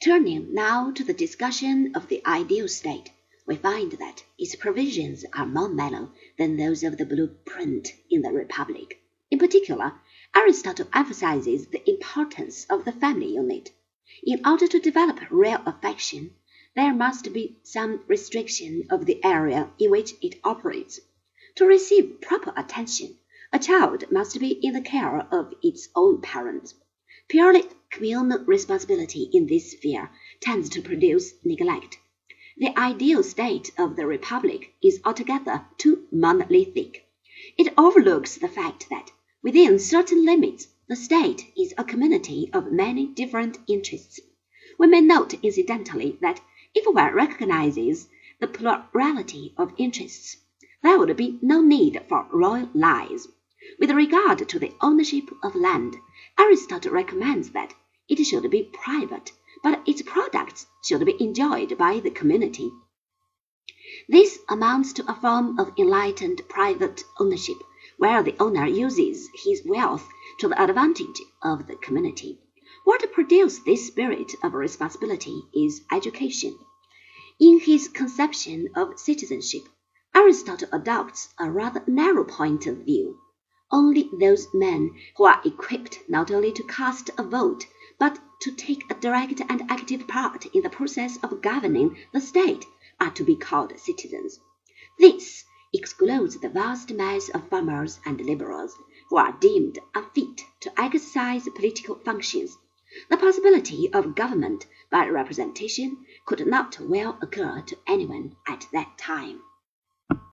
Turning now to the discussion of the ideal state, we find that its provisions are more mellow than those of the blueprint in the Republic. In particular, Aristotle emphasizes the importance of the family unit. In order to develop real affection, there must be some restriction of the area in which it operates. To receive proper attention, a child must be in the care of its own parents. Purely communal responsibility in this sphere tends to produce neglect. The ideal state of the republic is altogether too monolithic. It overlooks the fact that, within certain limits, the state is a community of many different interests. We may note incidentally that if one recognizes the plurality of interests, there would be no need for royal lies. With regard to the ownership of land, Aristotle recommends that it should be private, but its products should be enjoyed by the community. This amounts to a form of enlightened private ownership, where the owner uses his wealth to the advantage of the community. What produced this spirit of responsibility is education. In his conception of citizenship, Aristotle adopts a rather narrow point of view. Only those men who are equipped not only to cast a vote, but to take a direct and active part in the process of governing the state are to be called citizens. This excludes the vast mass of farmers and laborers, who are deemed unfit to exercise political functions. The possibility of government by representation could not well occur to anyone at that time.